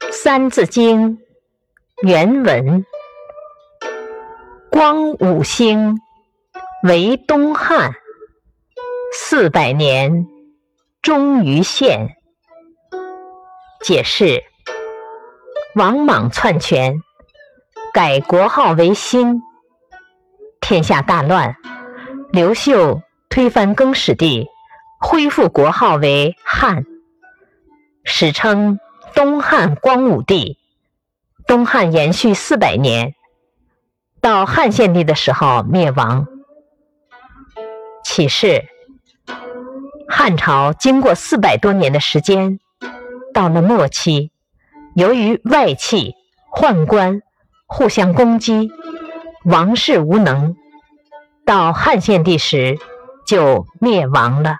《三字经》原文：光武兴，为东汉，四百年，终于现。解释：王莽篡权，改国号为新，天下大乱，刘秀推翻更始帝，恢复国号为汉，史称。东汉光武帝，东汉延续四百年，到汉献帝的时候灭亡。启示：汉朝经过四百多年的时间，到了末期，由于外戚、宦官互相攻击，王室无能，到汉献帝时就灭亡了。